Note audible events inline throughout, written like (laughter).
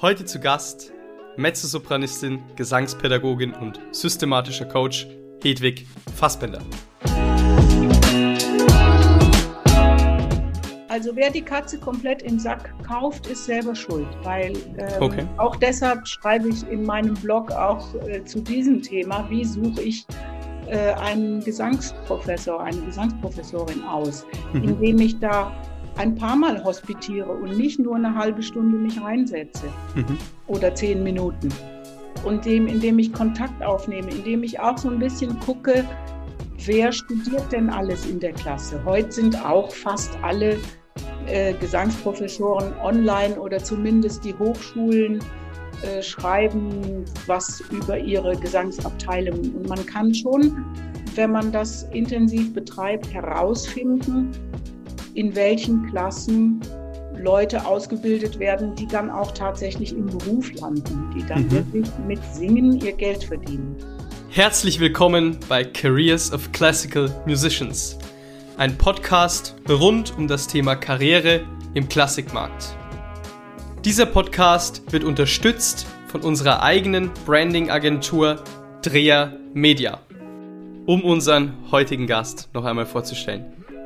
Heute zu Gast Mezzosopranistin, Gesangspädagogin und systematischer Coach Hedwig Fassbender. Also wer die Katze komplett im Sack kauft, ist selber schuld, weil ähm, Okay. auch deshalb schreibe ich in meinem Blog auch äh, zu diesem Thema, wie suche ich äh, einen Gesangsprofessor, eine Gesangsprofessorin aus, Mhm. indem ich da ein paar Mal hospitiere und nicht nur eine halbe Stunde mich reinsetze Mhm. oder zehn Minuten. Und dem, indem ich Kontakt aufnehme, indem ich auch so ein bisschen gucke, wer studiert denn alles in der Klasse. Heute sind auch fast alle äh, Gesangsprofessoren online oder zumindest die Hochschulen äh, schreiben was über ihre Gesangsabteilungen. Und man kann schon, wenn man das intensiv betreibt, herausfinden, in welchen Klassen Leute ausgebildet werden, die dann auch tatsächlich im Beruf landen, die dann Mhm. wirklich mit Singen ihr Geld verdienen. Herzlich willkommen bei Careers of Classical Musicians, ein Podcast rund um das Thema Karriere im Klassikmarkt. Dieser Podcast wird unterstützt von unserer eigenen Branding-Agentur Dreher Media. Um unseren heutigen Gast noch einmal vorzustellen.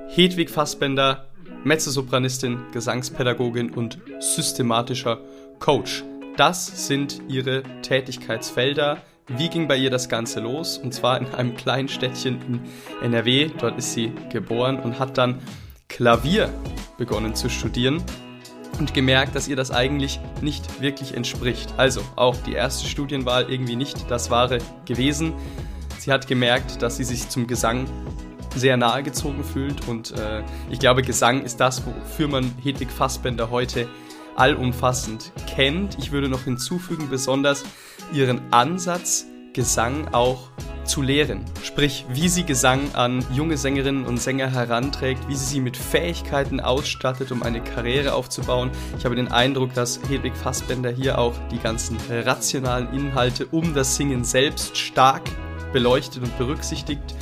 Hedwig Fassbender, Mezzosopranistin, Gesangspädagogin und systematischer Coach. Das sind ihre Tätigkeitsfelder. Wie ging bei ihr das Ganze los? Und zwar in einem kleinen Städtchen in NRW. Dort ist sie geboren und hat dann Klavier begonnen zu studieren und gemerkt, dass ihr das eigentlich nicht wirklich entspricht. Also auch die erste Studienwahl irgendwie nicht das wahre gewesen. Sie hat gemerkt, dass sie sich zum Gesang sehr nahe gezogen fühlt und äh, ich glaube, Gesang ist das, wofür man Hedwig Fassbender heute allumfassend kennt. Ich würde noch hinzufügen, besonders ihren Ansatz, Gesang auch zu lehren. Sprich, wie sie Gesang an junge Sängerinnen und Sänger heranträgt, wie sie sie mit Fähigkeiten ausstattet, um eine Karriere aufzubauen. Ich habe den Eindruck, dass Hedwig Fassbender hier auch die ganzen rationalen Inhalte um das Singen selbst stark beleuchtet und berücksichtigt.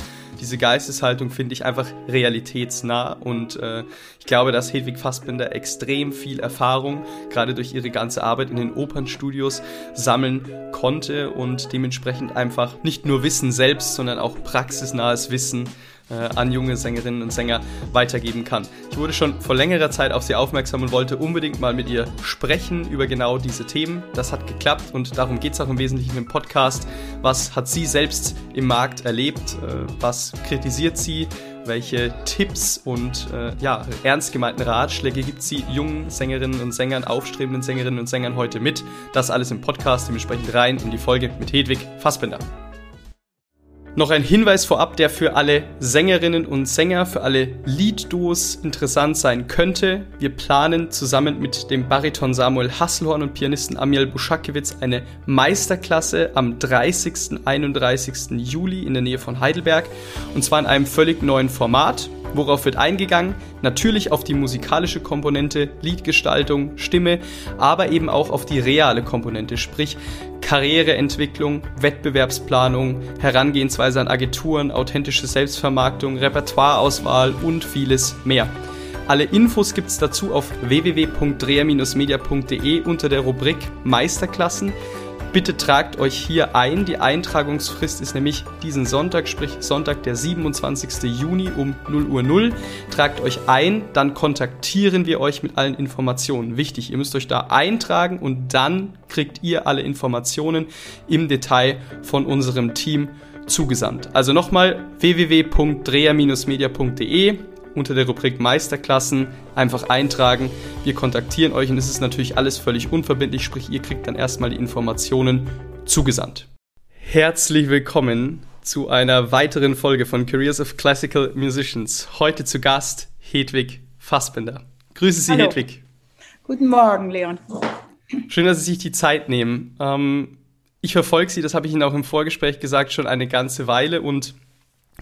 Diese Geisteshaltung finde ich einfach realitätsnah und äh, ich glaube, dass Hedwig Fassbender extrem viel Erfahrung, gerade durch ihre ganze Arbeit in den Opernstudios, sammeln konnte und dementsprechend einfach nicht nur Wissen selbst, sondern auch praxisnahes Wissen an junge Sängerinnen und Sänger weitergeben kann. Ich wurde schon vor längerer Zeit auf sie aufmerksam und wollte unbedingt mal mit ihr sprechen über genau diese Themen. Das hat geklappt und darum geht es auch im Wesentlichen im Podcast. Was hat sie selbst im Markt erlebt? Äh, was kritisiert sie? Welche Tipps und äh, ja, ernst gemeinten Ratschläge gibt sie jungen Sängerinnen und Sängern, aufstrebenden Sängerinnen und Sängern heute mit? Das alles im Podcast, dementsprechend rein in die Folge mit Hedwig Fassbinder. Noch ein Hinweis vorab, der für alle Sängerinnen und Sänger, für alle Liedduos interessant sein könnte. Wir planen zusammen mit dem Bariton Samuel Hasselhorn und Pianisten Amiel Buschakiewicz eine Meisterklasse am 30. 31. Juli in der Nähe von Heidelberg. Und zwar in einem völlig neuen Format. Worauf wird eingegangen? Natürlich auf die musikalische Komponente, Liedgestaltung, Stimme, aber eben auch auf die reale Komponente, sprich Karriereentwicklung, Wettbewerbsplanung, Herangehensweise an Agenturen, authentische Selbstvermarktung, Repertoireauswahl und vieles mehr. Alle Infos gibt's dazu auf www.dreher-media.de unter der Rubrik Meisterklassen. Bitte tragt euch hier ein. Die Eintragungsfrist ist nämlich diesen Sonntag, sprich Sonntag, der 27. Juni um 0 Uhr 0. Tragt euch ein, dann kontaktieren wir euch mit allen Informationen. Wichtig, ihr müsst euch da eintragen und dann kriegt ihr alle Informationen im Detail von unserem Team zugesandt. Also nochmal www.dreher-media.de unter der Rubrik Meisterklassen einfach eintragen. Wir kontaktieren euch und es ist natürlich alles völlig unverbindlich, sprich ihr kriegt dann erstmal die Informationen zugesandt. Herzlich willkommen zu einer weiteren Folge von Careers of Classical Musicians. Heute zu Gast Hedwig Fassbinder. Grüße Sie, Hallo. Hedwig. Guten Morgen, Leon. Schön, dass Sie sich die Zeit nehmen. Ähm, ich verfolge Sie, das habe ich Ihnen auch im Vorgespräch gesagt, schon eine ganze Weile und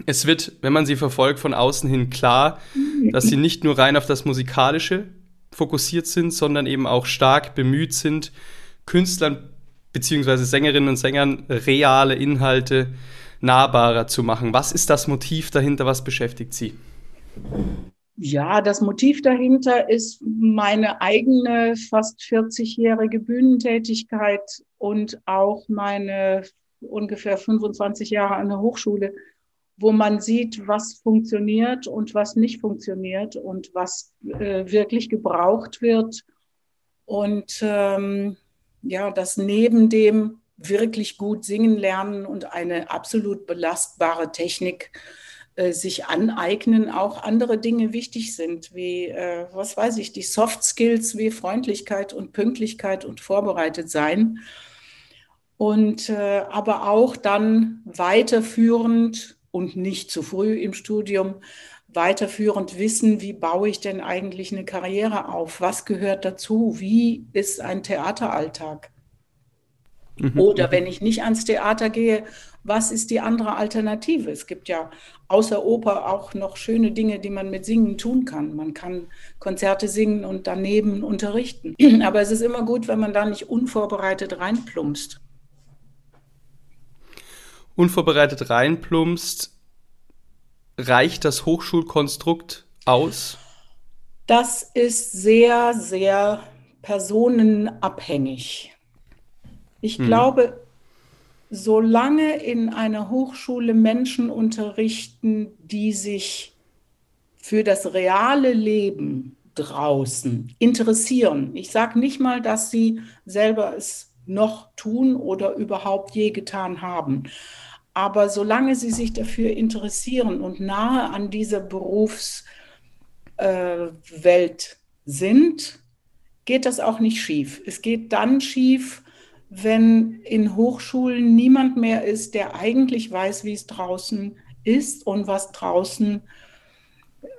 es wird, wenn man Sie verfolgt, von außen hin klar, dass Sie nicht nur rein auf das Musikalische fokussiert sind, sondern eben auch stark bemüht sind, Künstlern bzw. Sängerinnen und Sängern reale Inhalte nahbarer zu machen. Was ist das Motiv dahinter? Was beschäftigt Sie? Ja, das Motiv dahinter ist meine eigene fast 40-jährige Bühnentätigkeit und auch meine ungefähr 25 Jahre an der Hochschule, wo man sieht, was funktioniert und was nicht funktioniert und was äh, wirklich gebraucht wird. Und ähm, ja, das neben dem wirklich gut singen lernen und eine absolut belastbare Technik äh, sich aneignen, auch andere Dinge wichtig sind, wie, äh, was weiß ich, die Soft Skills wie Freundlichkeit und Pünktlichkeit und vorbereitet sein. Und äh, aber auch dann weiterführend und nicht zu früh im Studium weiterführend wissen, wie baue ich denn eigentlich eine Karriere auf? Was gehört dazu? Wie ist ein Theateralltag? Mhm. Oder wenn ich nicht ans Theater gehe, was ist die andere Alternative? Es gibt ja außer Oper auch noch schöne Dinge, die man mit Singen tun kann. Man kann Konzerte singen und daneben unterrichten. (clears throat) Aber es ist immer gut, wenn man da nicht unvorbereitet reinplumpst. Unvorbereitet reinplumpst, reicht das Hochschulkonstrukt aus? Das ist sehr, sehr personenabhängig. Ich hm. glaube, solange in einer Hochschule Menschen unterrichten, die sich für das reale Leben draußen interessieren. Ich sage nicht mal, dass sie selber es noch tun oder überhaupt je getan haben. Aber solange sie sich dafür interessieren und nahe an dieser Berufswelt äh, sind, geht das auch nicht schief. Es geht dann schief, wenn in Hochschulen niemand mehr ist, der eigentlich weiß, wie es draußen ist und was draußen,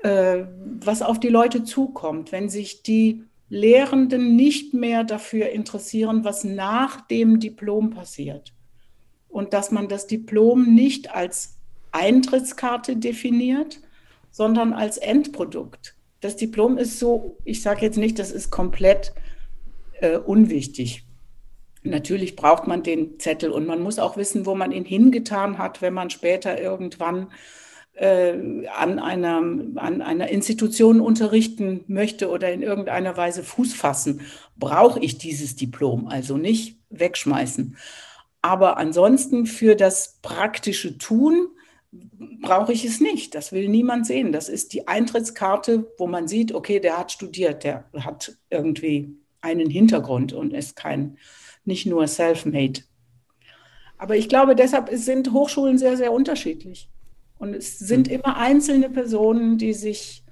äh, was auf die Leute zukommt. Wenn sich die Lehrenden nicht mehr dafür interessieren, was nach dem Diplom passiert und dass man das Diplom nicht als Eintrittskarte definiert, sondern als Endprodukt. Das Diplom ist so, ich sage jetzt nicht, das ist komplett äh, unwichtig. Natürlich braucht man den Zettel und man muss auch wissen, wo man ihn hingetan hat, wenn man später irgendwann äh, an, einer, an einer Institution unterrichten möchte oder in irgendeiner Weise Fuß fassen. Brauche ich dieses Diplom also nicht wegschmeißen. Aber ansonsten für das praktische Tun brauche ich es nicht. Das will niemand sehen. Das ist die Eintrittskarte, wo man sieht, okay, der hat studiert, der hat irgendwie einen Hintergrund und ist kein, nicht nur self-made. Aber ich glaube, deshalb sind Hochschulen sehr, sehr unterschiedlich. Und es sind mhm. immer einzelne Personen, die sich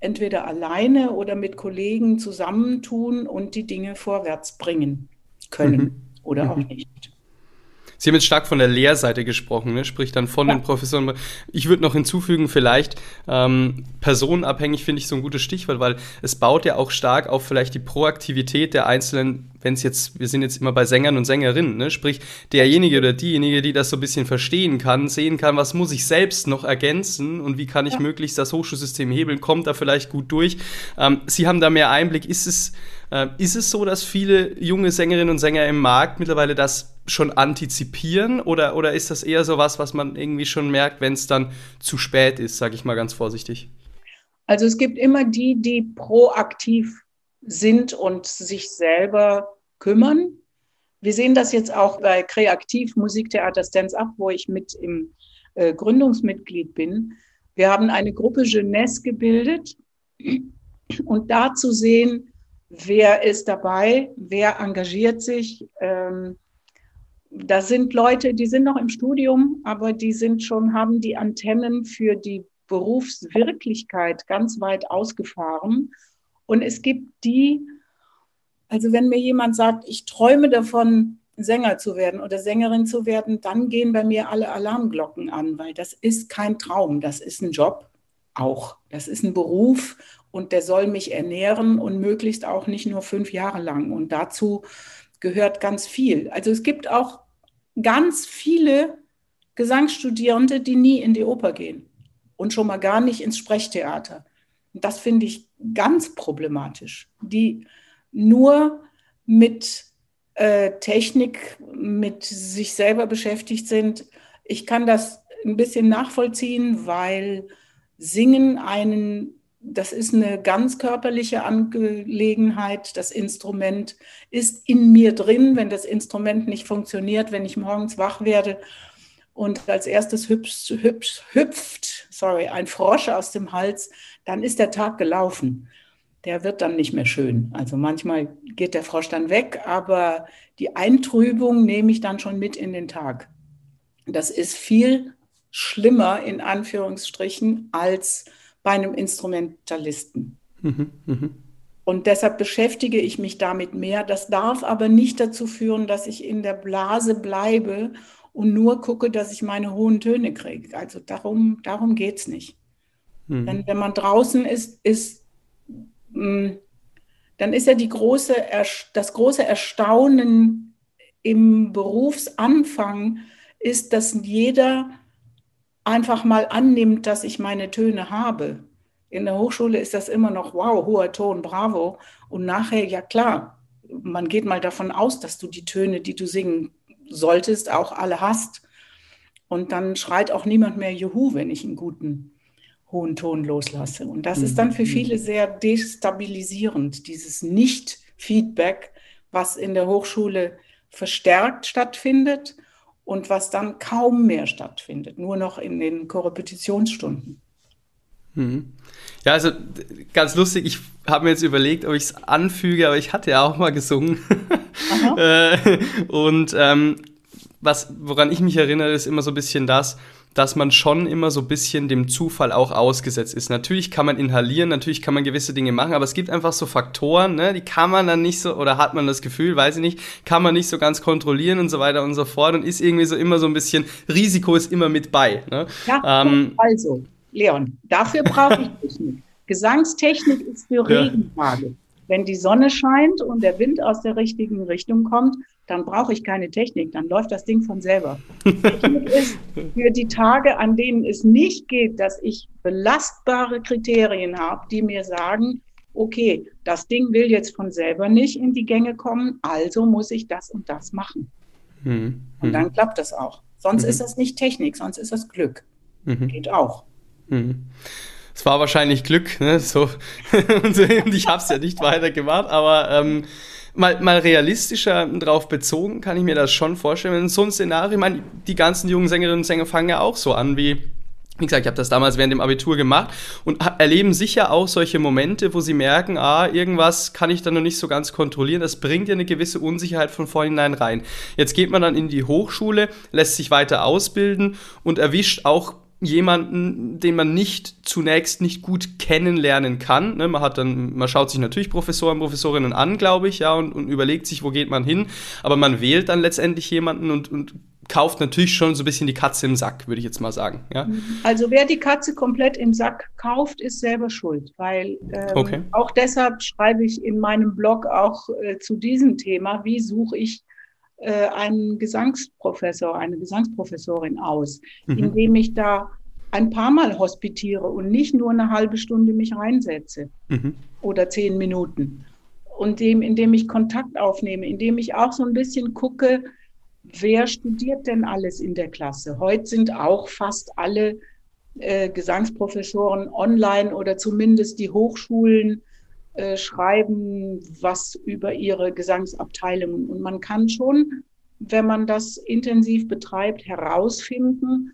entweder alleine oder mit Kollegen zusammentun und die Dinge vorwärts bringen können mhm. oder mhm. auch nicht. Sie haben jetzt stark von der Lehrseite gesprochen, ne? sprich dann von ja. den Professoren. Ich würde noch hinzufügen, vielleicht ähm, personenabhängig finde ich so ein gutes Stichwort, weil es baut ja auch stark auf vielleicht die Proaktivität der einzelnen, wenn es jetzt, wir sind jetzt immer bei Sängern und Sängerinnen, ne? sprich derjenige oder diejenige, die das so ein bisschen verstehen kann, sehen kann, was muss ich selbst noch ergänzen und wie kann ich ja. möglichst das Hochschulsystem hebeln, kommt da vielleicht gut durch. Ähm, Sie haben da mehr Einblick. Ist es, ist es so, dass viele junge Sängerinnen und Sänger im Markt mittlerweile das schon antizipieren oder, oder ist das eher so was, was man irgendwie schon merkt, wenn es dann zu spät ist, sage ich mal ganz vorsichtig? Also es gibt immer die, die proaktiv sind und sich selber kümmern. Wir sehen das jetzt auch bei Kreativ Musiktheater Stands Up, wo ich mit im äh, Gründungsmitglied bin. Wir haben eine Gruppe Jeunesse gebildet und da zu sehen, wer ist dabei, wer engagiert sich, ähm, da sind Leute, die sind noch im Studium, aber die sind schon, haben die Antennen für die Berufswirklichkeit ganz weit ausgefahren. Und es gibt die, also wenn mir jemand sagt, ich träume davon, Sänger zu werden oder Sängerin zu werden, dann gehen bei mir alle Alarmglocken an, weil das ist kein Traum, das ist ein Job auch. Das ist ein Beruf und der soll mich ernähren und möglichst auch nicht nur fünf Jahre lang. Und dazu gehört ganz viel. Also es gibt auch ganz viele Gesangsstudierende, die nie in die Oper gehen und schon mal gar nicht ins Sprechtheater. Das finde ich ganz problematisch, die nur mit äh, Technik, mit sich selber beschäftigt sind. Ich kann das ein bisschen nachvollziehen, weil Singen einen das ist eine ganz körperliche Angelegenheit. Das Instrument ist in mir drin. Wenn das Instrument nicht funktioniert, wenn ich morgens wach werde und als erstes hüpft, hüpft, hüpft sorry, ein Frosch aus dem Hals, dann ist der Tag gelaufen. Der wird dann nicht mehr schön. Also manchmal geht der Frosch dann weg, aber die Eintrübung nehme ich dann schon mit in den Tag. Das ist viel schlimmer in Anführungsstrichen als bei einem Instrumentalisten. Mhm, mh. Und deshalb beschäftige ich mich damit mehr. Das darf aber nicht dazu führen, dass ich in der Blase bleibe und nur gucke, dass ich meine hohen Töne kriege. Also darum, darum geht es nicht. Mhm. Denn wenn man draußen ist, ist mh, mm, dann ist ja die große, das große Erstaunen im Berufsanfang ist, dass jeder einfach mal annimmt, dass ich meine Töne habe. In der Hochschule ist das immer noch, wow, hoher Ton, bravo. Und nachher, ja klar, man geht mal davon aus, dass du die Töne, die du singen solltest, auch alle hast. Und dann schreit auch niemand mehr Juhu, wenn ich einen guten hohen Ton loslasse. Und das ist dann für mhm. viele sehr destabilisierend, dieses Nicht-Feedback, was in der Hochschule verstärkt stattfindet und was dann kaum mehr stattfindet, nur noch in den Korrepetitionsstunden. Mhm. Ja, also ganz lustig, ich habe mir jetzt überlegt, ob ich es anfüge, aber ich hatte ja auch mal gesungen. (laughs) Äh, und ähm, was, woran ich mich erinnere, ist immer so ein bisschen das, dass man schon immer so ein bisschen dem Zufall auch ausgesetzt ist. Natürlich kann man inhalieren, natürlich kann man gewisse Dinge machen, aber es gibt einfach so Faktoren, ne, die kann man dann nicht so, oder hat man das Gefühl, weiß ich nicht, kann man nicht so ganz kontrollieren und so weiter und so fort und ist irgendwie so immer so ein bisschen, Risiko ist immer mit bei. Ne? Ja, ähm, also, Leon, dafür brauche ich (laughs) Technik. Gesangstechnik ist für Regentage. Wenn die Sonne scheint und der Wind aus der richtigen Richtung kommt, dann brauche ich keine Technik, dann läuft das Ding von selber. Technik ist für die Tage, an denen es nicht geht, dass ich belastbare Kriterien habe, die mir sagen, okay, das Ding will jetzt von selber nicht in die Gänge kommen, also muss ich das und das machen. Mhm. Und dann klappt das auch. Sonst mhm. ist das nicht Technik, sonst ist das Glück. Mhm. Geht auch. Es war wahrscheinlich Glück, ne? So. (laughs) und ich habe es ja nicht weitergemacht, aber ähm, mal, mal realistischer drauf bezogen, kann ich mir das schon vorstellen. Wenn so ein Szenario, ich meine, die ganzen jungen Sängerinnen und Sänger fangen ja auch so an wie. Wie gesagt, ich habe das damals während dem Abitur gemacht und erleben sicher auch solche Momente, wo sie merken, ah, irgendwas kann ich da noch nicht so ganz kontrollieren. Das bringt ja eine gewisse Unsicherheit von vornherein rein. Jetzt geht man dann in die Hochschule, lässt sich weiter ausbilden und erwischt auch jemanden, den man nicht zunächst nicht gut kennenlernen kann. Ne? Man hat dann, man schaut sich natürlich Professoren, Professorinnen an, glaube ich, ja, und, und, überlegt sich, wo geht man hin. Aber man wählt dann letztendlich jemanden und, und kauft natürlich schon so ein bisschen die Katze im Sack, würde ich jetzt mal sagen. Ja? Also wer die Katze komplett im Sack kauft, ist selber schuld, weil ähm, okay. auch deshalb schreibe ich in meinem Blog auch äh, zu diesem Thema, wie suche ich äh, einen Gesangsprofessor, eine Gesangsprofessorin aus, mhm. indem ich da ein paar Mal hospitiere und nicht nur eine halbe Stunde mich reinsetze mhm. oder zehn Minuten. Und dem, indem ich Kontakt aufnehme, indem ich auch so ein bisschen gucke, wer studiert denn alles in der Klasse? Heute sind auch fast alle äh, Gesangsprofessoren online oder zumindest die Hochschulen äh, schreiben was über ihre Gesangsabteilungen. Und man kann schon, wenn man das intensiv betreibt, herausfinden,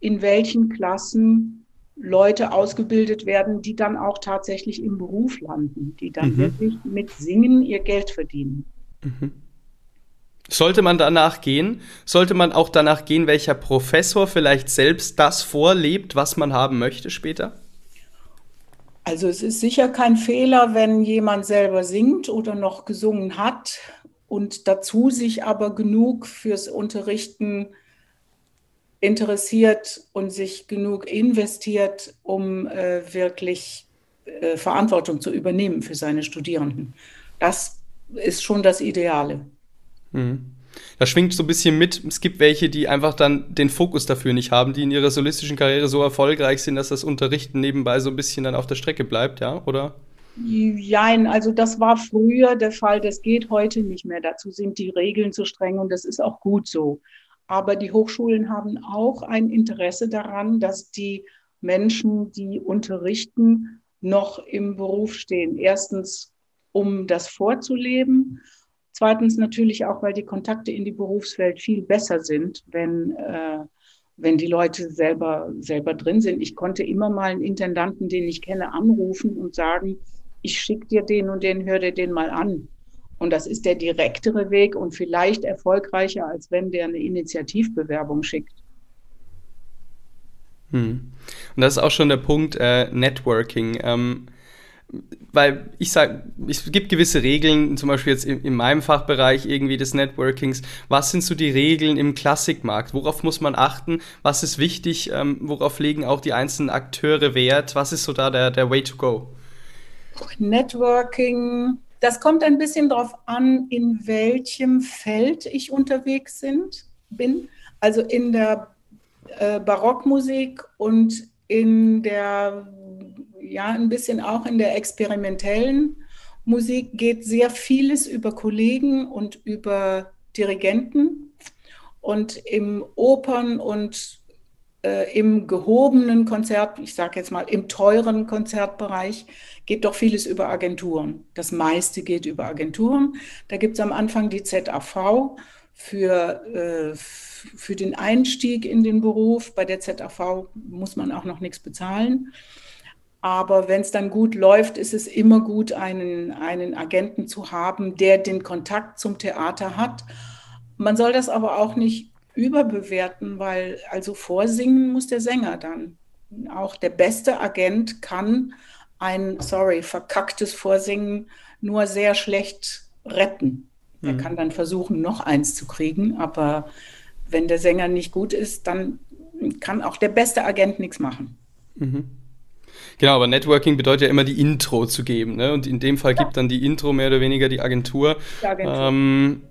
in welchen Klassen Leute ausgebildet werden, die dann auch tatsächlich im Beruf landen, die dann mhm. wirklich mit Singen ihr Geld verdienen. Mhm. Sollte man danach gehen? Sollte man auch danach gehen, welcher Professor vielleicht selbst das vorlebt, was man haben möchte später? Also es ist sicher kein Fehler, wenn jemand selber singt oder noch gesungen hat und dazu sich aber genug fürs Unterrichten interessiert und sich genug investiert, um äh, wirklich äh, Verantwortung zu übernehmen für seine Studierenden. Das ist schon das Ideale. Mhm da schwingt so ein bisschen mit, es gibt welche, die einfach dann den Fokus dafür nicht haben, die in ihrer solistischen Karriere so erfolgreich sind, dass das Unterrichten nebenbei so ein bisschen dann auf der Strecke bleibt, ja, oder? Nein, also das war früher der Fall, das geht heute nicht mehr. Dazu sind die Regeln zu streng und das ist auch gut so. Aber die Hochschulen haben auch ein Interesse daran, dass die Menschen, die unterrichten, noch im Beruf stehen. Erstens, um das vorzuleben. Zweitens natürlich auch, weil die Kontakte in die Berufswelt viel besser sind, wenn, äh, wenn die Leute selber, selber drin sind. Ich konnte immer mal einen Intendanten, den ich kenne, anrufen und sagen, ich schicke dir den und den, hör dir den mal an. Und das ist der direktere Weg und vielleicht erfolgreicher, als wenn der eine Initiativbewerbung schickt. Hm. Und das ist auch schon der Punkt äh, Networking. Ähm, weil ich sage, es gibt gewisse Regeln, zum Beispiel jetzt in, in, meinem Fachbereich irgendwie des Networkings. Was sind so die Regeln im Klassikmarkt? Worauf muss man achten? Was ist wichtig? Ähm, worauf legen auch die einzelnen Akteure Wert? Was ist so da der, der Way to go? Networking, das kommt ein bisschen darauf an, in welchem Feld ich unterwegs sind, bin. Also in der äh, Barockmusik und in der, ja, ein bisschen auch in der experimentellen Musik geht sehr vieles über Kollegen und über Dirigenten. Und im Opern- und äh, im gehobenen Konzert, ich sage jetzt mal im teuren Konzertbereich, geht doch vieles über Agenturen. Das meiste geht über Agenturen. Da gibt es am Anfang die ZAV für, äh, für den Einstieg in den Beruf. Bei der ZAV muss man auch noch nichts bezahlen. Aber wenn es dann gut läuft, ist es immer gut, einen, einen Agenten zu haben, der den Kontakt zum Theater hat. Man soll das aber auch nicht überbewerten, weil also vorsingen muss der Sänger dann. Auch der beste Agent kann ein, sorry, verkacktes Vorsingen nur sehr schlecht retten. Er mhm. kann dann versuchen, noch eins zu kriegen, aber wenn der Sänger nicht gut ist, dann kann auch der beste Agent nichts machen. Mhm. Genau, aber Networking bedeutet ja immer die Intro zu geben. Ne? Und in dem Fall ja. gibt dann die Intro mehr oder weniger die Agentur. Die Agentur. Ähm,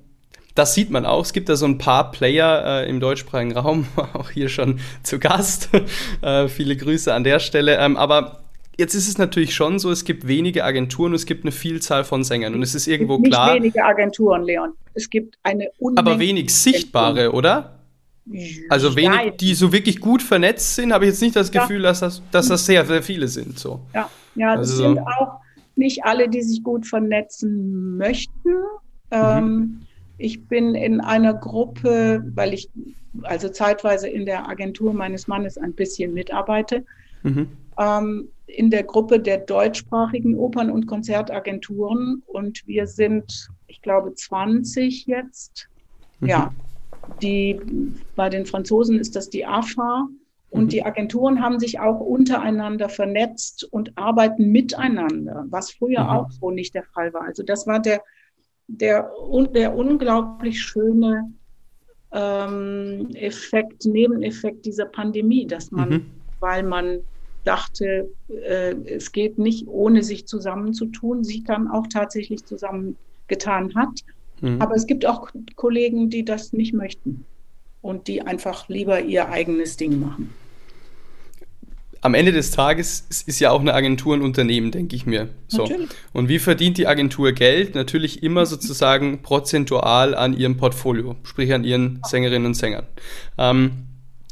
das sieht man auch. Es gibt da so ein paar Player äh, im deutschsprachigen Raum, (laughs) auch hier schon zu Gast. (laughs) äh, viele Grüße an der Stelle. Ähm, aber Jetzt ist es natürlich schon so, es gibt wenige Agenturen und es gibt eine Vielzahl von Sängern. Und es ist irgendwo es gibt klar. Nicht wenige Agenturen, Leon. Es gibt eine Unmenge Aber wenig sichtbare, oder? Also wenig, ja, die so wirklich gut vernetzt sind, habe ich jetzt nicht das Gefühl, ja. dass, das, dass das sehr, sehr viele sind. So. Ja, ja das also, sind auch nicht alle, die sich gut vernetzen möchten. Mhm. Ähm, ich bin in einer Gruppe, weil ich also zeitweise in der Agentur meines Mannes ein bisschen mitarbeite. Mhm. Ähm, in der Gruppe der deutschsprachigen Opern- und Konzertagenturen und wir sind, ich glaube, 20 jetzt. Mhm. Ja, die, bei den Franzosen ist das die AFA. Und mhm. die Agenturen haben sich auch untereinander vernetzt und arbeiten miteinander, was früher mhm. auch so nicht der Fall war. Also das war der, der, der unglaublich schöne ähm, Effekt, Nebeneffekt dieser Pandemie, dass man, mhm. weil man dachte, äh, es geht nicht, ohne sich zusammenzutun, sich dann auch tatsächlich zusammengetan hat. Mhm. Aber es gibt auch Kollegen, die das nicht möchten und die einfach lieber ihr eigenes Ding machen. Am Ende des Tages ist ja auch eine Agentur ein Unternehmen, denke ich mir. So. Natürlich. Und wie verdient die Agentur Geld? Natürlich immer sozusagen prozentual an ihrem Portfolio, sprich an ihren Sängerinnen und Sängern. Ähm,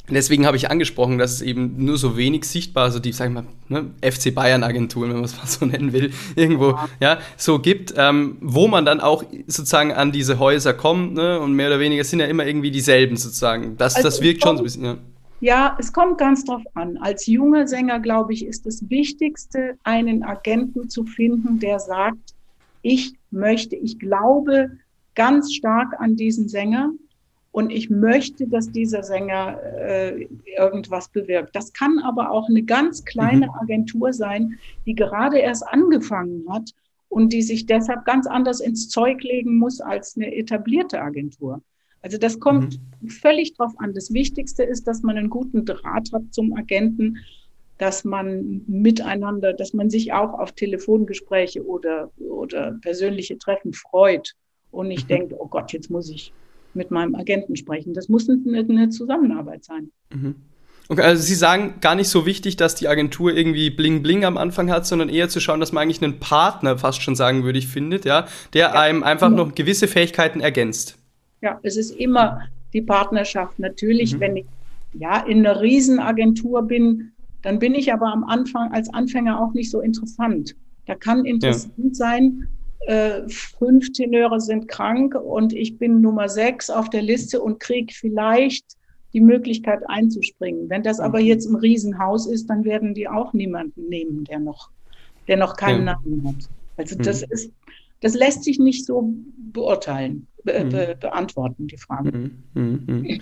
Deswegen habe ich angesprochen, dass es eben nur so wenig sichtbar, also die, sag ich mal, ne, FC Bayern-Agenturen, wenn man es mal so (laughs) nennen will, irgendwo, ja, so gibt, ähm, wo man dann auch sozusagen an diese Häuser kommt, ne, und mehr oder weniger sind ja immer irgendwie dieselben sozusagen. Das, also das wirkt kommt, schon so ein bisschen, ja. Ja, es kommt ganz drauf an. Als junger Sänger, glaube ich, ist das Wichtigste, einen Agenten zu finden, der sagt, ich möchte, ich glaube ganz stark an diesen Sänger und ich möchte, dass dieser Sänger äh, irgendwas bewirkt. Das kann aber auch eine ganz kleine mhm. Agentur sein, die gerade erst angefangen hat und die sich deshalb ganz anders ins Zeug legen muss als eine etablierte Agentur. Also das kommt mhm. völlig drauf an. Das Wichtigste ist, dass man einen guten Draht hat zum Agenten, dass man miteinander, dass man sich auch auf Telefongespräche oder, oder persönliche Treffen freut und nicht mhm. denkt, oh Gott, jetzt muss ich mit meinem Agenten sprechen. Das muss eine, eine Zusammenarbeit sein. Mhm. Okay, also Sie sagen gar nicht so wichtig, dass die Agentur irgendwie Bling Bling am Anfang hat, sondern eher zu schauen, dass man eigentlich einen Partner fast schon sagen würde, ich findet, ja, der ja, einem einfach immer. noch gewisse Fähigkeiten ergänzt. Ja, es ist immer die Partnerschaft. Natürlich, mhm. wenn ich ja in einer Riesenagentur bin, dann bin ich aber am Anfang als Anfänger auch nicht so interessant. Da kann interessant ja. sein, äh, fünf Tenöre sind krank und ich bin Nummer sechs auf der Liste und kriege vielleicht die Möglichkeit einzuspringen. Wenn das aber mhm. jetzt ein Riesenhaus ist, dann werden die auch niemanden nehmen, der noch, der noch keinen ja. Namen hat. Also das mhm. ist, das lässt sich nicht so beurteilen, be mhm. be beantworten, die Frage. Mhm. Mhm. mhm.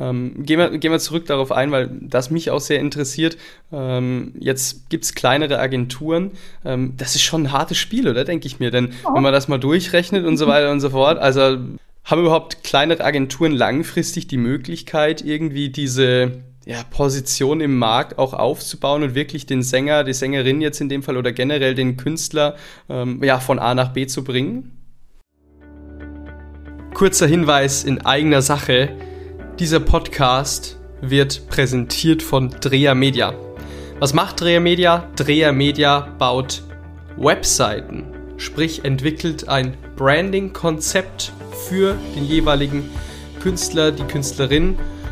Ähm, gehen, wir, gehen wir zurück darauf ein, weil das mich auch sehr interessiert. Ähm, jetzt gibt es kleinere Agenturen. Ähm, das ist schon ein hartes Spiel, oder denke ich mir? Denn ja. wenn man das mal durchrechnet und so weiter und so fort, also haben überhaupt kleinere Agenturen langfristig die Möglichkeit, irgendwie diese ja, Position im Markt auch aufzubauen und wirklich den Sänger, die Sängerin jetzt in dem Fall oder generell den Künstler ähm, ja, von A nach B zu bringen? Kurzer Hinweis in eigener Sache. Dieser Podcast wird präsentiert von Dreher Media. Was macht Dreher Media? Dreher Media baut Webseiten, sprich entwickelt ein Branding-Konzept für den jeweiligen Künstler, die Künstlerin,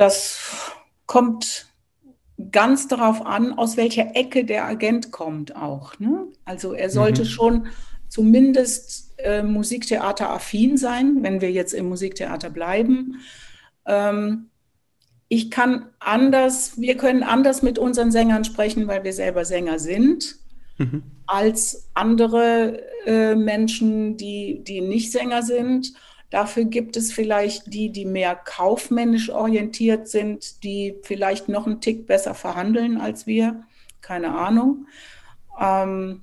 Das kommt ganz darauf an, aus welcher Ecke der Agent kommt auch. Ne? Also er sollte mhm. schon zumindest äh, Musiktheater-affin sein, wenn wir jetzt im Musiktheater bleiben. Ähm, ich kann anders, wir können anders mit unseren Sängern sprechen, weil wir selber Sänger sind, mhm. als andere äh, Menschen, die, die nicht Sänger sind. Dafür gibt es vielleicht die, die mehr kaufmännisch orientiert sind, die vielleicht noch einen Tick besser verhandeln als wir. Keine Ahnung. Ähm,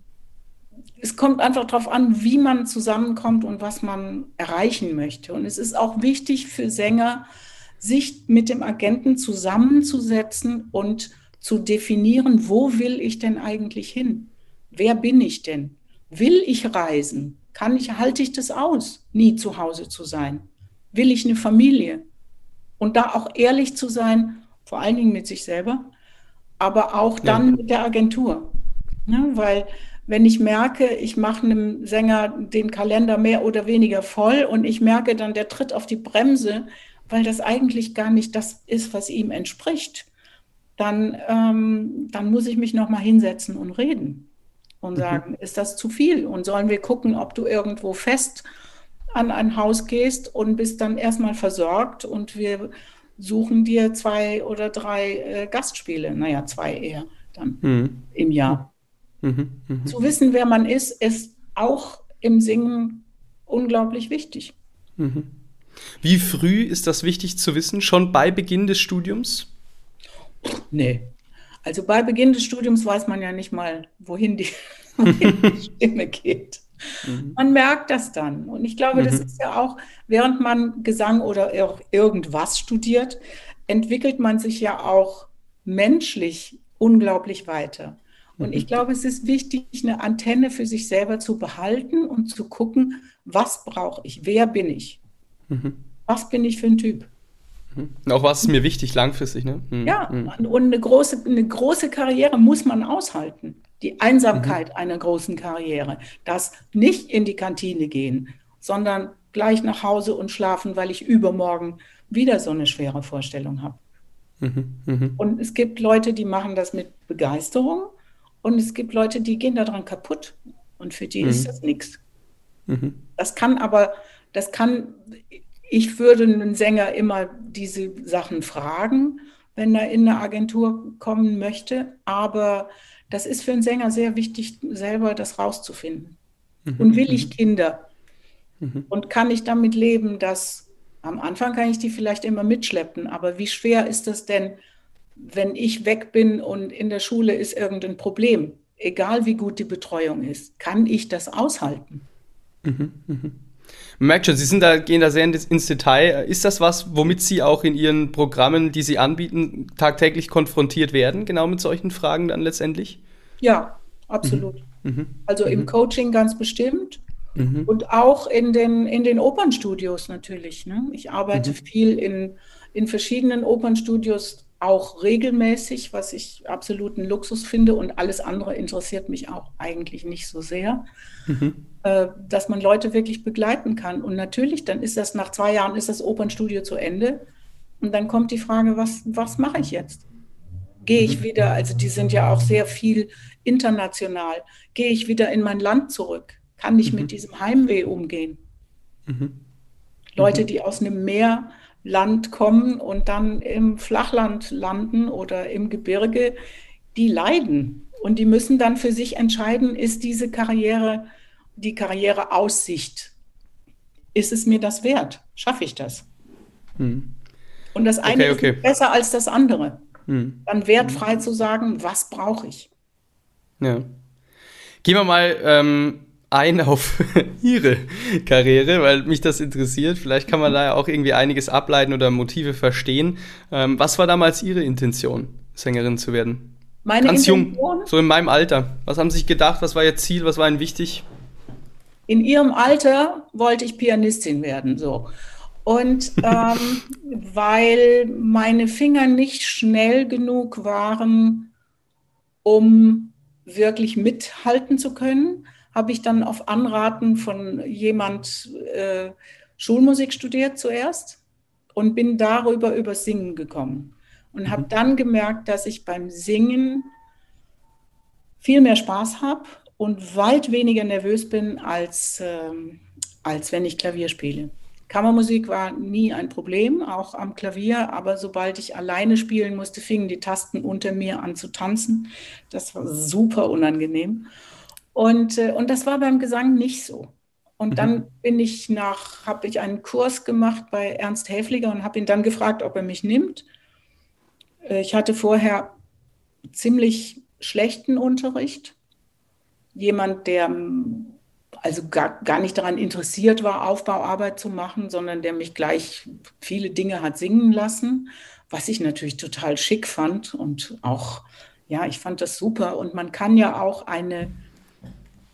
es kommt einfach darauf an, wie man zusammenkommt und was man erreichen möchte. Und es ist auch wichtig für Sänger, sich mit dem Agenten zusammenzusetzen und zu definieren, wo will ich denn eigentlich hin? Wer bin ich denn? Will ich reisen? Kann ich, halte ich das aus, nie zu Hause zu sein? Will ich eine Familie? Und da auch ehrlich zu sein, vor allen Dingen mit sich selber, aber auch dann ja. mit der Agentur. Ja, weil wenn ich merke, ich mache einem Sänger den Kalender mehr oder weniger voll und ich merke dann, der tritt auf die Bremse, weil das eigentlich gar nicht das ist, was ihm entspricht, dann, ähm, dann muss ich mich nochmal hinsetzen und reden und mhm. sagen, mhm. ist das zu viel? Und sollen wir gucken, ob du irgendwo fest an ein Haus gehst und bist dann erstmal versorgt und wir suchen dir zwei oder drei äh, Gastspiele, naja, zwei eher dann mhm. im Jahr. Mhm. Mhm. Zu wissen, wer man ist, ist auch im Singen unglaublich wichtig. Mhm. Wie früh ist das wichtig zu wissen? Schon bei Beginn des Studiums? Nee. Also bei Beginn des Studiums weiß man ja nicht mal, wohin die, (laughs) wohin die (laughs) Stimme geht. Mhm. Man merkt das dann. Und ich glaube, das mhm. ist ja auch, während man Gesang oder irgendwas studiert, entwickelt man sich ja auch menschlich unglaublich weiter. Und ich mhm. glaube, es ist wichtig, eine Antenne für sich selber zu behalten und zu gucken, was brauche ich, wer bin ich. Mhm. Was bin ich für ein Typ? Mhm. Auch was ist mir wichtig langfristig, ne? Mhm. Ja, mhm. und eine große, eine große Karriere muss man aushalten. Die Einsamkeit mhm. einer großen Karriere. Das nicht in die Kantine gehen, sondern gleich nach Hause und schlafen, weil ich übermorgen wieder so eine schwere Vorstellung habe. Mhm. Und es gibt Leute, die machen das mit Begeisterung und es gibt Leute, die gehen daran kaputt und für die ist das nichts. Das kann aber das kann, ich würde einen Sänger immer diese Sachen fragen, wenn er in eine Agentur kommen möchte. Aber das ist für einen Sänger sehr wichtig, selber das rauszufinden. Mhm. Und will ich mhm. Kinder? Mhm. Und kann ich damit leben, dass am Anfang kann ich die vielleicht immer mitschleppen, aber wie schwer ist das denn, wenn ich weg bin und in der Schule ist irgendein Problem? Egal wie gut die Betreuung ist, kann ich das aushalten? Mhm. Man merkt schon, Sie sind da, gehen da sehr ins Detail. Ist das was, womit Sie auch in Ihren Programmen, die Sie anbieten, tagtäglich konfrontiert werden, genau mit solchen Fragen dann letztendlich? Ja, absolut. Mhm. mhm. Also mhm. im Coaching ganz bestimmt. Mhm. Und auch in den, in den Opernstudios natürlich. Ne? Ich arbeite mhm. viel in, in verschiedenen Opernstudios, auch regelmäßig, was ich absoluten Luxus finde. Und alles andere interessiert mich auch eigentlich nicht so sehr. Mhm. Äh, dass man Leute wirklich begleiten kann. Und natürlich, dann ist das nach zwei Jahren ist das Opernstudio zu Ende. Und dann kommt die Frage, was, was mache ich jetzt? Gehe ich mhm. wieder, also die sind ja auch sehr viel international, gehe ich wieder in mein Land zurück? Kann ich mhm. mit diesem Heimweh umgehen? Mhm. Leute, mhm. die aus einem Meerland kommen und dann im Flachland landen oder im Gebirge, die leiden. Und die müssen dann für sich entscheiden, ist diese Karriere die Karriereaussicht. Ist es mir das wert? Schaffe ich das? Hm. Und das eine okay, okay. ist besser als das andere. Hm. Dann wertfrei hm. zu sagen, was brauche ich? Ja. Gehen wir mal ähm, ein auf (laughs) Ihre Karriere, weil mich das interessiert. Vielleicht kann man da ja auch irgendwie einiges ableiten oder Motive verstehen. Ähm, was war damals Ihre Intention, Sängerin zu werden? Meine Ganz Intention? jung, so in meinem Alter. Was haben Sie sich gedacht? Was war Ihr Ziel? Was war Ihnen wichtig? in ihrem Alter wollte ich Pianistin werden, so. Und ähm, (laughs) weil meine Finger nicht schnell genug waren, um wirklich mithalten zu können, habe ich dann auf Anraten von jemand äh, Schulmusik studiert zuerst und bin darüber über Singen gekommen. Und habe mhm. dann gemerkt, dass ich beim Singen viel mehr Spaß habe und weit weniger nervös bin, als, ähm, als wenn ich Klavier spiele. Kammermusik war nie ein Problem, auch am Klavier, aber sobald ich alleine spielen musste, fingen die Tasten unter mir an zu tanzen. Das war super unangenehm. Und, äh, und das war beim Gesang nicht so. Und mhm. dann bin ich nach, habe ich einen Kurs gemacht bei Ernst Häfliger und habe ihn dann gefragt, ob er mich nimmt. Äh, ich hatte vorher ziemlich schlechten Unterricht jemand, der also gar, gar nicht daran interessiert war, Aufbauarbeit zu machen, sondern der mich gleich viele Dinge hat singen lassen, was ich natürlich total schick fand und auch, ja, ich fand das super. Und man kann ja auch eine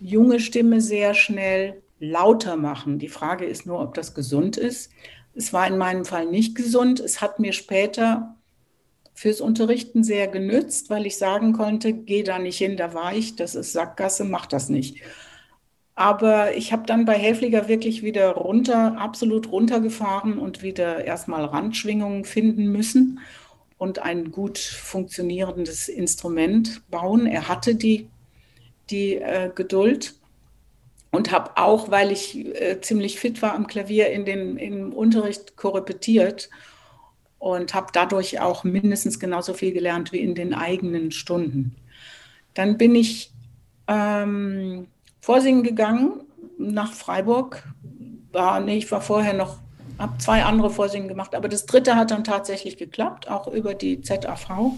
junge Stimme sehr schnell lauter machen. Die Frage ist nur, ob das gesund ist. Es war in meinem Fall nicht gesund. Es hat mir später fürs Unterrichten sehr genützt, weil ich sagen konnte, geh da nicht hin, da war ich, das ist Sackgasse, mach das nicht. Aber ich habe dann bei Häfliger wirklich wieder runter, absolut runtergefahren und wieder erstmal Randschwingungen finden müssen und ein gut funktionierendes Instrument bauen. Er hatte die, die äh, Geduld und habe auch, weil ich äh, ziemlich fit war am Klavier, in den, im Unterricht korrepetiert und habe dadurch auch mindestens genauso viel gelernt wie in den eigenen Stunden. Dann bin ich ähm, vorsingen gegangen nach Freiburg. War, nee, ich war vorher noch, habe zwei andere Vorsingen gemacht, aber das dritte hat dann tatsächlich geklappt, auch über die ZAV.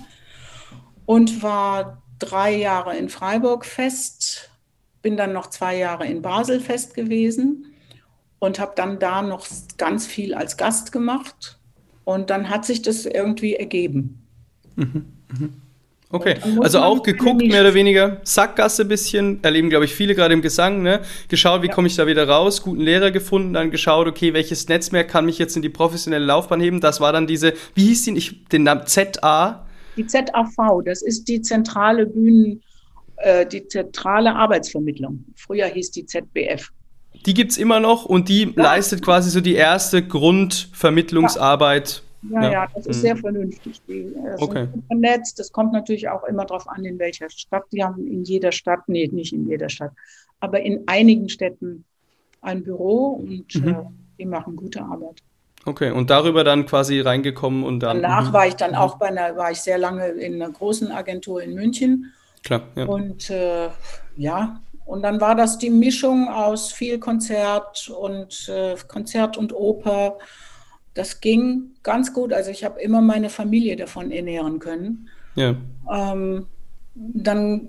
Und war drei Jahre in Freiburg fest, bin dann noch zwei Jahre in Basel fest gewesen und habe dann da noch ganz viel als Gast gemacht und dann hat sich das irgendwie ergeben. Mhm, mhm. Okay, also auch geguckt, mehr oder weniger, Sackgasse ein bisschen, erleben, glaube ich, viele gerade im Gesang, ne? Geschaut, wie ja. komme ich da wieder raus, guten Lehrer gefunden, dann geschaut, okay, welches Netzwerk kann mich jetzt in die professionelle Laufbahn heben? Das war dann diese, wie hieß die, ich, den Namen ZA? Die ZAV, das ist die zentrale Bühnen, äh, die zentrale Arbeitsvermittlung. Früher hieß die ZBF. Die gibt es immer noch und die ja. leistet quasi so die erste Grundvermittlungsarbeit. Ja, ja, ja das ist mhm. sehr vernünftig. Die äh, okay. sind vernetzt. Das kommt natürlich auch immer darauf an, in welcher Stadt. Die haben in jeder Stadt, nee, nicht in jeder Stadt, aber in einigen Städten ein Büro und mhm. äh, die machen gute Arbeit. Okay, und darüber dann quasi reingekommen und dann. Danach mhm. war ich dann mhm. auch bei einer, war ich sehr lange in einer großen Agentur in München. Klar, ja. Und äh, ja, und dann war das die Mischung aus viel Konzert und äh, Konzert und Oper. Das ging ganz gut. Also ich habe immer meine Familie davon ernähren können. Ja. Ähm, dann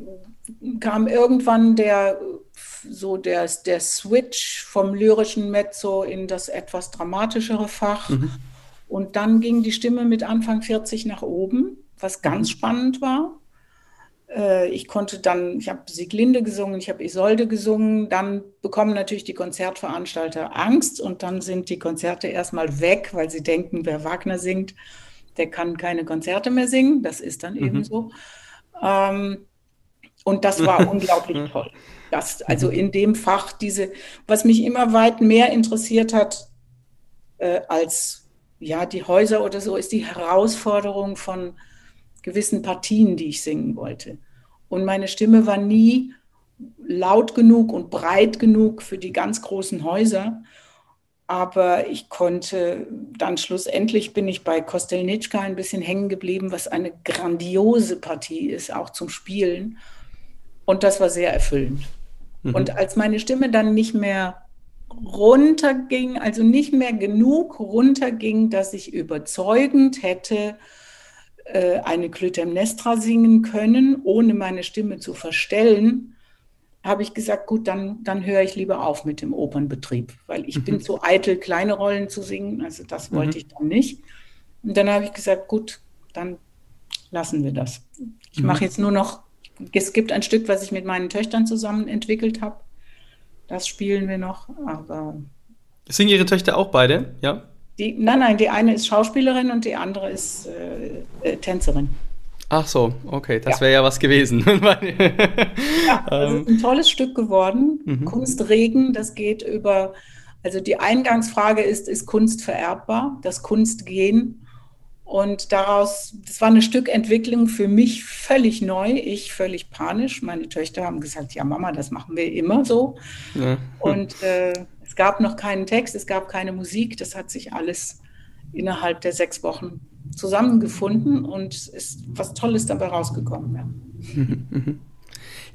kam irgendwann der so der, der Switch vom lyrischen Mezzo in das etwas dramatischere Fach. Mhm. Und dann ging die Stimme mit Anfang 40 nach oben, was ganz mhm. spannend war. Äh, ich konnte dann, ich habe Sieglinde gesungen, ich habe Isolde gesungen, dann bekommen natürlich die Konzertveranstalter Angst und dann sind die Konzerte erstmal weg, weil sie denken, wer Wagner singt, der kann keine Konzerte mehr singen. Das ist dann mhm. eben so. Ähm, und das war (laughs) unglaublich toll. Das, also in dem Fach diese, was mich immer weit mehr interessiert hat äh, als ja die Häuser oder so, ist die Herausforderung von gewissen Partien, die ich singen wollte. Und meine Stimme war nie laut genug und breit genug für die ganz großen Häuser. Aber ich konnte dann schlussendlich bin ich bei Kostelnitschka ein bisschen hängen geblieben, was eine grandiose Partie ist, auch zum Spielen. Und das war sehr erfüllend. Mhm. Und als meine Stimme dann nicht mehr runterging, also nicht mehr genug runterging, dass ich überzeugend hätte äh, eine Clytemnestra singen können, ohne meine Stimme zu verstellen, habe ich gesagt, gut, dann, dann höre ich lieber auf mit dem Opernbetrieb, weil ich mhm. bin zu eitel, kleine Rollen zu singen, also das wollte mhm. ich dann nicht. Und dann habe ich gesagt, gut, dann lassen wir das. Ich mhm. mache jetzt nur noch, es gibt ein Stück, was ich mit meinen Töchtern zusammen entwickelt habe. Das spielen wir noch, aber. Singen Ihre Töchter auch beide, ja? Die, nein, nein, die eine ist Schauspielerin und die andere ist äh, äh, Tänzerin. Ach so, okay, das ja. wäre ja was gewesen. ja, (laughs) das ist ein tolles Stück geworden. Mhm. Kunstregen, das geht über, also die Eingangsfrage ist, ist Kunst vererbbar? Das Kunstgehen. Und daraus, das war eine Stückentwicklung für mich völlig neu, ich völlig panisch. Meine Töchter haben gesagt, ja Mama, das machen wir immer so. Ja. Und äh, es gab noch keinen Text, es gab keine Musik, das hat sich alles innerhalb der sechs Wochen zusammengefunden und ist was Tolles dabei rausgekommen. Ja. (laughs)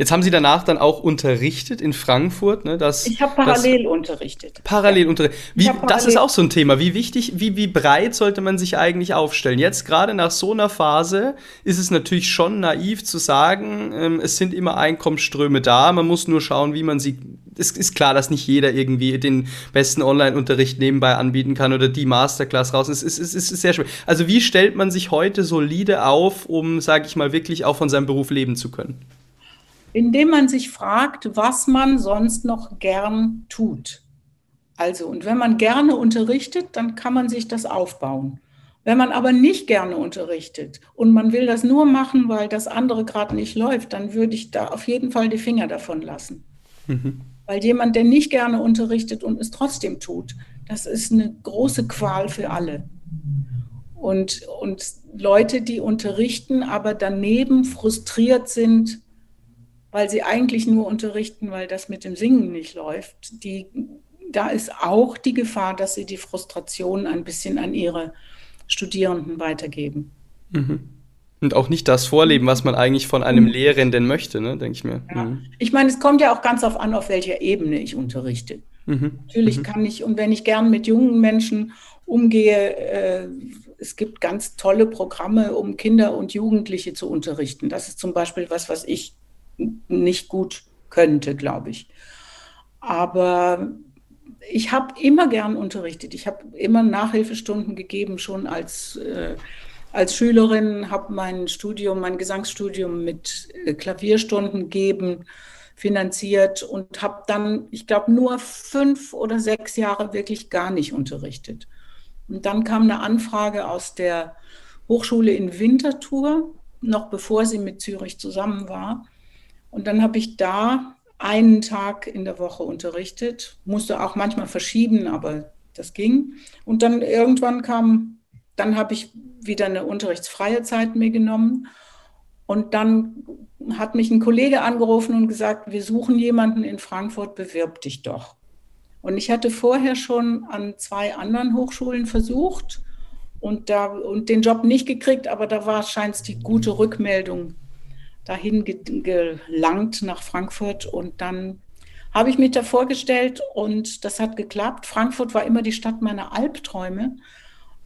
Jetzt haben Sie danach dann auch unterrichtet in Frankfurt. Ne, dass, ich habe parallel das, unterrichtet. Parallel ja. unterrichtet. Wie, parallel das ist auch so ein Thema. Wie wichtig, wie, wie breit sollte man sich eigentlich aufstellen? Jetzt gerade nach so einer Phase ist es natürlich schon naiv zu sagen, ähm, es sind immer Einkommensströme da. Man muss nur schauen, wie man sie. Es ist klar, dass nicht jeder irgendwie den besten Online-Unterricht nebenbei anbieten kann oder die Masterclass raus. Es ist, es, ist, es ist sehr schwer. Also wie stellt man sich heute solide auf, um, sage ich mal, wirklich auch von seinem Beruf leben zu können? Indem man sich fragt, was man sonst noch gern tut. Also, und wenn man gerne unterrichtet, dann kann man sich das aufbauen. Wenn man aber nicht gerne unterrichtet und man will das nur machen, weil das andere gerade nicht läuft, dann würde ich da auf jeden Fall die Finger davon lassen. Mhm. Weil jemand, der nicht gerne unterrichtet und es trotzdem tut, das ist eine große Qual für alle. Und, und Leute, die unterrichten, aber daneben frustriert sind, weil sie eigentlich nur unterrichten, weil das mit dem Singen nicht läuft. Die, da ist auch die Gefahr, dass sie die Frustration ein bisschen an ihre Studierenden weitergeben. Mhm. Und auch nicht das vorleben, was man eigentlich von einem mhm. Lehrenden möchte, ne, denke ich mir. Ja. Mhm. Ich meine, es kommt ja auch ganz auf an, auf welcher Ebene ich unterrichte. Mhm. Natürlich mhm. kann ich, und wenn ich gern mit jungen Menschen umgehe, äh, es gibt ganz tolle Programme, um Kinder und Jugendliche zu unterrichten. Das ist zum Beispiel was, was ich nicht gut könnte, glaube ich. Aber ich habe immer gern unterrichtet. Ich habe immer Nachhilfestunden gegeben, schon als, äh, als Schülerin, habe mein Studium, mein Gesangsstudium mit äh, Klavierstunden geben finanziert und habe dann, ich glaube, nur fünf oder sechs Jahre wirklich gar nicht unterrichtet. Und dann kam eine Anfrage aus der Hochschule in Winterthur, noch bevor sie mit Zürich zusammen war. Und dann habe ich da einen Tag in der Woche unterrichtet, musste auch manchmal verschieben, aber das ging. Und dann irgendwann kam, dann habe ich wieder eine unterrichtsfreie Zeit mir genommen. Und dann hat mich ein Kollege angerufen und gesagt, wir suchen jemanden in Frankfurt, bewirb dich doch. Und ich hatte vorher schon an zwei anderen Hochschulen versucht und, da, und den Job nicht gekriegt, aber da war scheint die gute Rückmeldung dahin gelangt nach Frankfurt und dann habe ich mich da vorgestellt und das hat geklappt. Frankfurt war immer die Stadt meiner Albträume,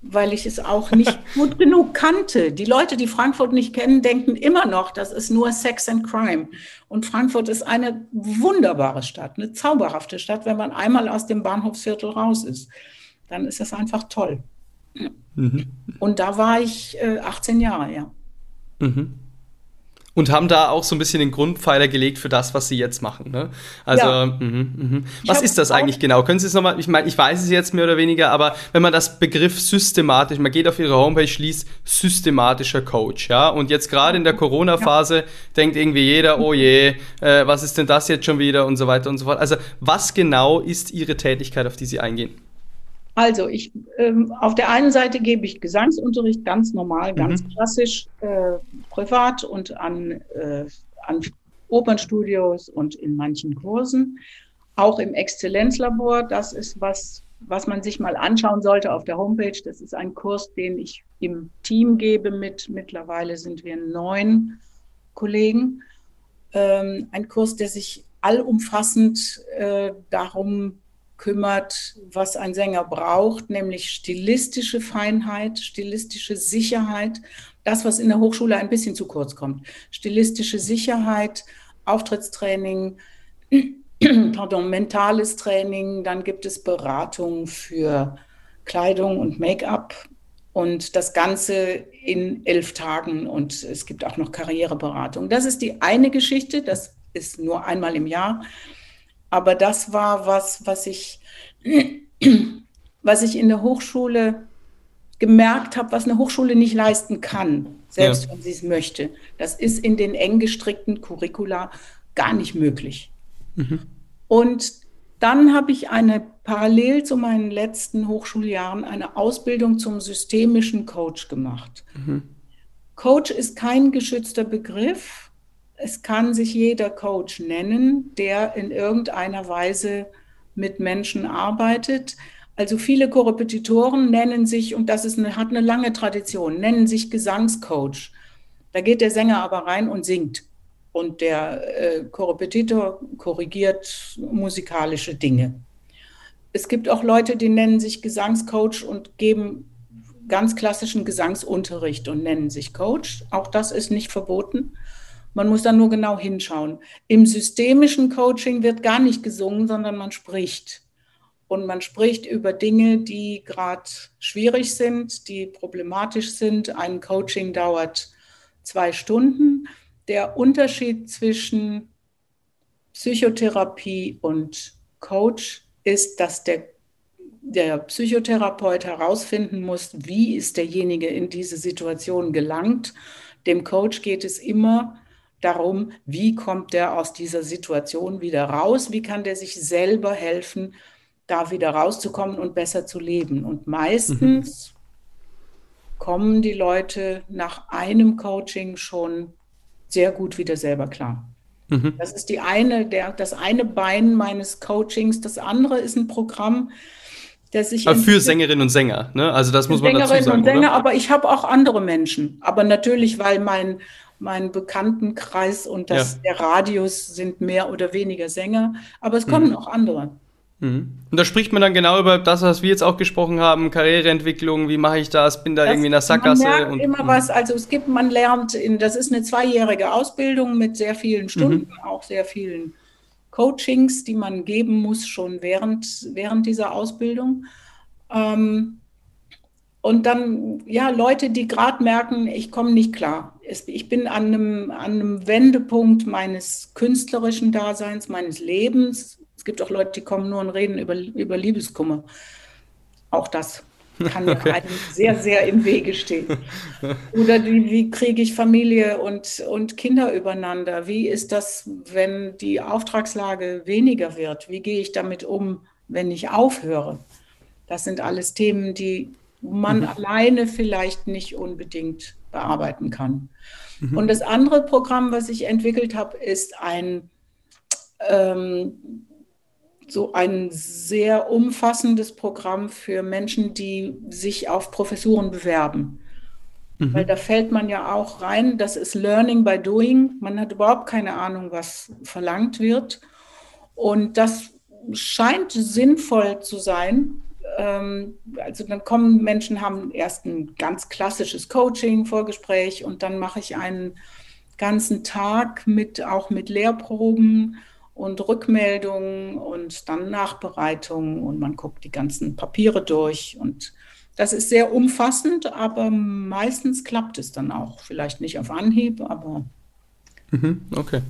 weil ich es auch nicht (laughs) gut genug kannte. Die Leute, die Frankfurt nicht kennen, denken immer noch, das ist nur Sex and Crime. Und Frankfurt ist eine wunderbare Stadt, eine zauberhafte Stadt, wenn man einmal aus dem Bahnhofsviertel raus ist. Dann ist das einfach toll. Mhm. Und da war ich äh, 18 Jahre, ja. Mhm und haben da auch so ein bisschen den Grundpfeiler gelegt für das, was sie jetzt machen. Ne? Also, ja. mh, mh. was ist das eigentlich genau? Können Sie es nochmal, ich meine, ich weiß es jetzt mehr oder weniger, aber wenn man das Begriff systematisch, man geht auf Ihre Homepage, liest systematischer Coach, ja, und jetzt gerade in der Corona-Phase ja. denkt irgendwie jeder, oh je, äh, was ist denn das jetzt schon wieder und so weiter und so fort. Also, was genau ist Ihre Tätigkeit, auf die Sie eingehen? Also ich ähm, auf der einen Seite gebe ich Gesangsunterricht ganz normal, mhm. ganz klassisch, äh, privat und an, äh, an Opernstudios und in manchen Kursen. Auch im Exzellenzlabor, das ist was, was man sich mal anschauen sollte auf der Homepage. Das ist ein Kurs, den ich im Team gebe mit, mittlerweile sind wir neun Kollegen. Ähm, ein Kurs, der sich allumfassend äh, darum kümmert, was ein Sänger braucht, nämlich stilistische Feinheit, stilistische Sicherheit, das, was in der Hochschule ein bisschen zu kurz kommt. Stilistische Sicherheit, Auftrittstraining, (clears throat) pardon, mentales Training, dann gibt es Beratung für Kleidung und Make-up und das Ganze in elf Tagen und es gibt auch noch Karriereberatung. Das ist die eine Geschichte, das ist nur einmal im Jahr. Aber das war was, was ich, was ich in der Hochschule gemerkt habe, was eine Hochschule nicht leisten kann, selbst ja. wenn sie es möchte. Das ist in den eng gestrickten Curricula gar nicht möglich. Mhm. Und dann habe ich eine parallel zu meinen letzten Hochschuljahren eine Ausbildung zum systemischen Coach gemacht. Mhm. Coach ist kein geschützter Begriff es kann sich jeder Coach nennen, der in irgendeiner Weise mit Menschen arbeitet. Also viele Korrepetitoren nennen sich, und das ist eine, hat eine lange Tradition, nennen sich Gesangscoach. Da geht der Sänger aber rein und singt. Und der äh, Korrepetitor korrigiert musikalische Dinge. Es gibt auch Leute, die nennen sich Gesangscoach und geben ganz klassischen Gesangsunterricht und nennen sich Coach. Auch das ist nicht verboten. Man muss dann nur genau hinschauen. Im systemischen Coaching wird gar nicht gesungen, sondern man spricht. Und man spricht über Dinge, die gerade schwierig sind, die problematisch sind. Ein Coaching dauert zwei Stunden. Der Unterschied zwischen Psychotherapie und Coach ist, dass der, der Psychotherapeut herausfinden muss, wie ist derjenige in diese Situation gelangt. Dem Coach geht es immer darum, wie kommt der aus dieser Situation wieder raus, wie kann der sich selber helfen, da wieder rauszukommen und besser zu leben. Und meistens mhm. kommen die Leute nach einem Coaching schon sehr gut wieder selber klar. Mhm. Das ist die eine, der, das eine Bein meines Coachings. Das andere ist ein Programm, das sich. Aber für Sängerinnen und Sänger, ne? Also das muss man dazu sagen. Sängerinnen und Sänger, oder? aber ich habe auch andere Menschen. Aber natürlich, weil mein mein Bekanntenkreis und das, ja. der Radius sind mehr oder weniger Sänger, aber es kommen mhm. auch andere. Mhm. Und da spricht man dann genau über das, was wir jetzt auch gesprochen haben, Karriereentwicklung, wie mache ich das, bin da das, irgendwie in der Sackgasse. Man lernt und, immer mhm. was, also es gibt, man lernt, in, das ist eine zweijährige Ausbildung mit sehr vielen Stunden, mhm. auch sehr vielen Coachings, die man geben muss, schon während, während dieser Ausbildung. Ähm, und dann, ja, Leute, die gerade merken, ich komme nicht klar. Ich bin an einem, an einem Wendepunkt meines künstlerischen Daseins, meines Lebens. Es gibt auch Leute, die kommen nur und reden über, über Liebeskummer. Auch das kann okay. einem sehr, sehr im Wege stehen. (laughs) Oder wie, wie kriege ich Familie und, und Kinder übereinander? Wie ist das, wenn die Auftragslage weniger wird? Wie gehe ich damit um, wenn ich aufhöre? Das sind alles Themen, die man mhm. alleine vielleicht nicht unbedingt bearbeiten kann. Mhm. Und das andere Programm, was ich entwickelt habe, ist ein ähm, so ein sehr umfassendes Programm für Menschen, die sich auf Professuren bewerben. Mhm. Weil da fällt man ja auch rein, das ist Learning by Doing. Man hat überhaupt keine Ahnung, was verlangt wird. Und das scheint sinnvoll zu sein, also dann kommen Menschen, haben erst ein ganz klassisches Coaching, Vorgespräch und dann mache ich einen ganzen Tag mit auch mit Lehrproben und Rückmeldungen und dann Nachbereitungen und man guckt die ganzen Papiere durch und das ist sehr umfassend, aber meistens klappt es dann auch. Vielleicht nicht auf Anhieb, aber. Mhm, okay.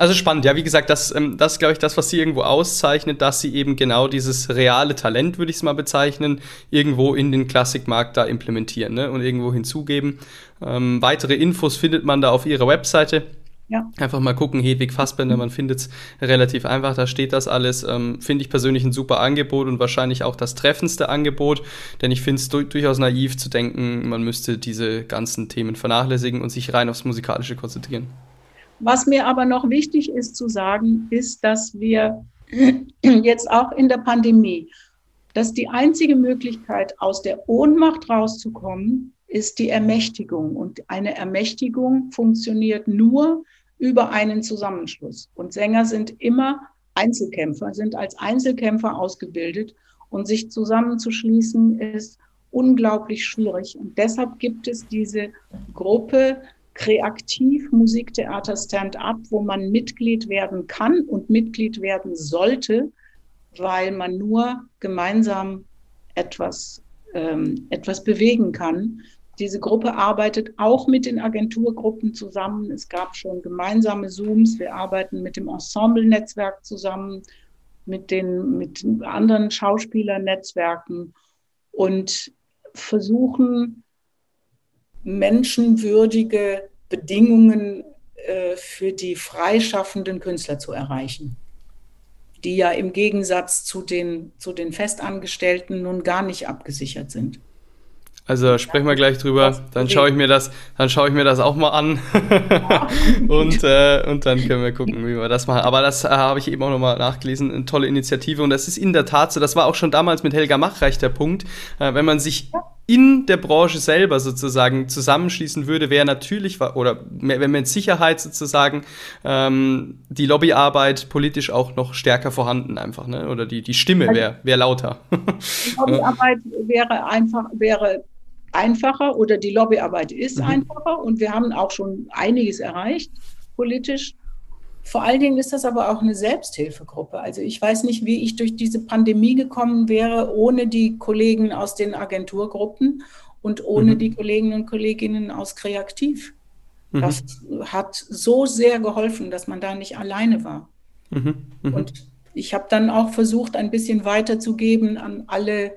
Also spannend, ja, wie gesagt, das, ähm, das ist, glaube ich, das, was sie irgendwo auszeichnet, dass sie eben genau dieses reale Talent, würde ich es mal bezeichnen, irgendwo in den Klassikmarkt da implementieren ne? und irgendwo hinzugeben. Ähm, weitere Infos findet man da auf ihrer Webseite. Ja. Einfach mal gucken, Hedwig Fassbender, man findet es relativ einfach, da steht das alles. Ähm, finde ich persönlich ein super Angebot und wahrscheinlich auch das treffendste Angebot, denn ich finde es du durchaus naiv zu denken, man müsste diese ganzen Themen vernachlässigen und sich rein aufs Musikalische konzentrieren. Was mir aber noch wichtig ist zu sagen, ist, dass wir (clears throat) jetzt auch in der Pandemie, dass die einzige Möglichkeit, aus der Ohnmacht rauszukommen, ist die Ermächtigung. Und eine Ermächtigung funktioniert nur über einen Zusammenschluss. Und Sänger sind immer Einzelkämpfer, sind als Einzelkämpfer ausgebildet. Und sich zusammenzuschließen ist unglaublich schwierig. Und deshalb gibt es diese Gruppe Kreativ Musiktheater Stand-up, wo man Mitglied werden kann und Mitglied werden sollte, weil man nur gemeinsam etwas, ähm, etwas bewegen kann. Diese Gruppe arbeitet auch mit den Agenturgruppen zusammen. Es gab schon gemeinsame Zooms. Wir arbeiten mit dem Ensemble-Netzwerk zusammen, mit den mit anderen Schauspielernetzwerken und versuchen menschenwürdige Bedingungen äh, für die freischaffenden Künstler zu erreichen, die ja im Gegensatz zu den, zu den Festangestellten nun gar nicht abgesichert sind. Also sprechen wir gleich drüber. Dann schaue ich mir das, dann schaue ich mir das auch mal an. (laughs) und, äh, und dann können wir gucken, wie wir das machen. Aber das äh, habe ich eben auch nochmal nachgelesen. Eine tolle Initiative. Und das ist in der Tat so, das war auch schon damals mit Helga Machreich der Punkt. Äh, wenn man sich in der Branche selber sozusagen zusammenschließen würde, wäre natürlich, oder wenn mit Sicherheit sozusagen ähm, die Lobbyarbeit politisch auch noch stärker vorhanden einfach, ne? oder die, die Stimme wäre also wär lauter. Die Lobbyarbeit wäre einfach, wäre einfacher oder die Lobbyarbeit ist mhm. einfacher und wir haben auch schon einiges erreicht politisch. Vor allen Dingen ist das aber auch eine Selbsthilfegruppe. Also ich weiß nicht, wie ich durch diese Pandemie gekommen wäre, ohne die Kollegen aus den Agenturgruppen und ohne mhm. die Kolleginnen und Kolleginnen aus Kreativ. Mhm. Das hat so sehr geholfen, dass man da nicht alleine war. Mhm. mhm. Und ich habe dann auch versucht, ein bisschen weiterzugeben an alle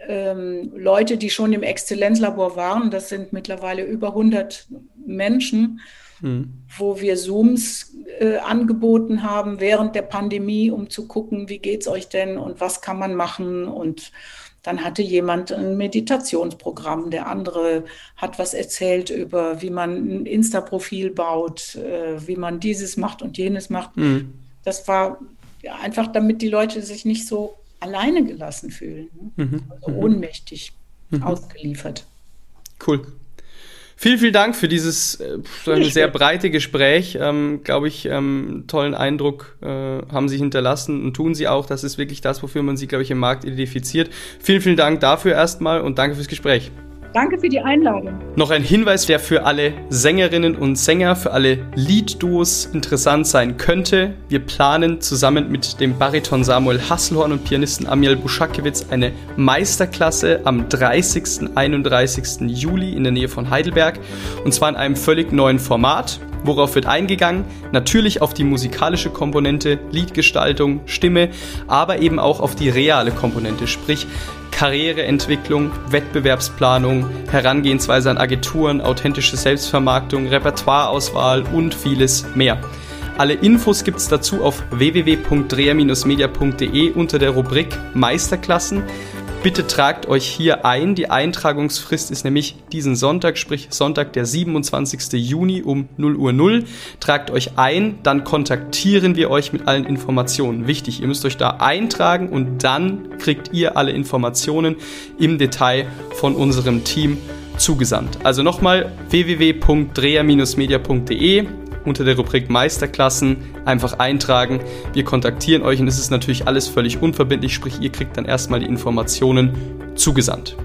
ähm, Leute, die schon im Exzellenzlabor waren. Das sind mittlerweile über 100 Menschen mhm. wo wir Zooms äh, angeboten haben während der Pandemie, um zu gucken, wie geht es euch denn und was kann man machen und dann hatte jemand ein Meditationsprogramm, der andere hat was erzählt über, wie man ein Insta-Profil baut, äh, wie man dieses macht und jenes macht. Mhm. Das war einfach, damit die Leute sich nicht so alleine gelassen fühlen, ne? mhm. also ohnmächtig mhm. ausgeliefert. Cool. Vielen, vielen Dank für dieses äh, sehr breite Gespräch. Ähm, Glaube ich, ähm, tollen Eindruck äh, haben Sie hinterlassen und tun Sie auch. Das ist wirklich das, wofür man Sie, glaube ich, im Markt identifiziert. Vielen, vielen Dank dafür erstmal und danke fürs Gespräch. Danke für die Einladung. Noch ein Hinweis, der für alle Sängerinnen und Sänger, für alle Liedduos interessant sein könnte. Wir planen zusammen mit dem Bariton Samuel Hasselhorn und Pianisten Amiel Buschakewitz eine Meisterklasse am 30. 31. Juli in der Nähe von Heidelberg. Und zwar in einem völlig neuen Format. Worauf wird eingegangen? Natürlich auf die musikalische Komponente, Liedgestaltung, Stimme, aber eben auch auf die reale Komponente, sprich Karriereentwicklung, Wettbewerbsplanung, Herangehensweise an Agenturen, authentische Selbstvermarktung, Repertoireauswahl und vieles mehr. Alle Infos gibt es dazu auf www.dreher-media.de unter der Rubrik Meisterklassen. Bitte tragt euch hier ein. Die Eintragungsfrist ist nämlich diesen Sonntag, sprich Sonntag, der 27. Juni um 0 Uhr 0. Tragt euch ein, dann kontaktieren wir euch mit allen Informationen. Wichtig, ihr müsst euch da eintragen und dann kriegt ihr alle Informationen im Detail von unserem Team zugesandt. Also nochmal www.dreher-media.de unter der Rubrik Meisterklassen einfach eintragen. Wir kontaktieren euch und es ist natürlich alles völlig unverbindlich, sprich ihr kriegt dann erstmal die Informationen zugesandt.